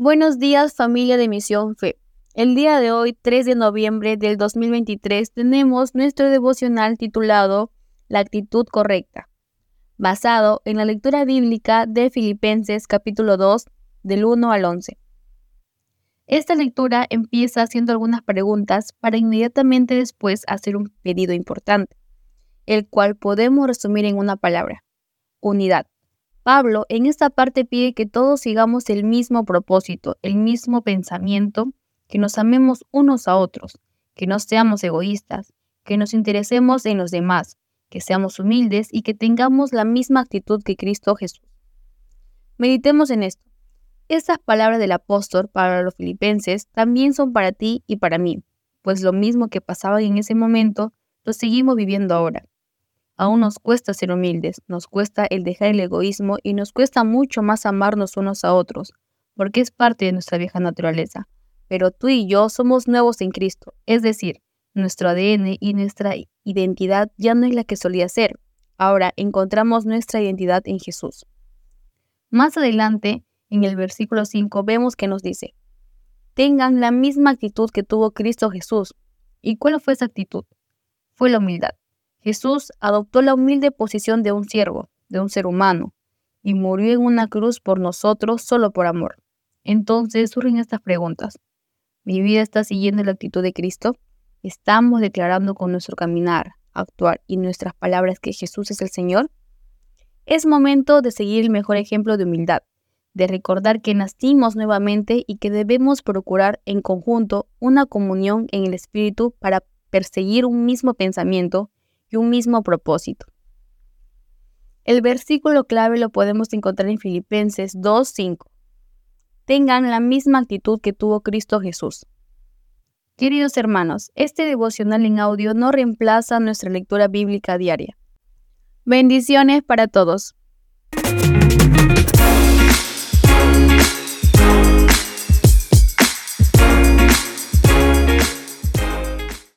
Buenos días familia de Misión Fe. El día de hoy, 3 de noviembre del 2023, tenemos nuestro devocional titulado La actitud correcta, basado en la lectura bíblica de Filipenses capítulo 2 del 1 al 11. Esta lectura empieza haciendo algunas preguntas para inmediatamente después hacer un pedido importante, el cual podemos resumir en una palabra, unidad. Pablo en esta parte pide que todos sigamos el mismo propósito, el mismo pensamiento, que nos amemos unos a otros, que no seamos egoístas, que nos interesemos en los demás, que seamos humildes y que tengamos la misma actitud que Cristo Jesús. Meditemos en esto. Estas palabras del apóstol para los filipenses también son para ti y para mí, pues lo mismo que pasaba en ese momento, lo seguimos viviendo ahora. Aún nos cuesta ser humildes, nos cuesta el dejar el egoísmo y nos cuesta mucho más amarnos unos a otros, porque es parte de nuestra vieja naturaleza. Pero tú y yo somos nuevos en Cristo, es decir, nuestro ADN y nuestra identidad ya no es la que solía ser. Ahora encontramos nuestra identidad en Jesús. Más adelante, en el versículo 5, vemos que nos dice, tengan la misma actitud que tuvo Cristo Jesús. ¿Y cuál fue esa actitud? Fue la humildad. Jesús adoptó la humilde posición de un siervo, de un ser humano, y murió en una cruz por nosotros solo por amor. Entonces surgen estas preguntas. ¿Mi vida está siguiendo la actitud de Cristo? ¿Estamos declarando con nuestro caminar, actuar y nuestras palabras que Jesús es el Señor? Es momento de seguir el mejor ejemplo de humildad, de recordar que nacimos nuevamente y que debemos procurar en conjunto una comunión en el Espíritu para perseguir un mismo pensamiento y un mismo propósito. El versículo clave lo podemos encontrar en Filipenses 2.5. Tengan la misma actitud que tuvo Cristo Jesús. Queridos hermanos, este devocional en audio no reemplaza nuestra lectura bíblica diaria. Bendiciones para todos.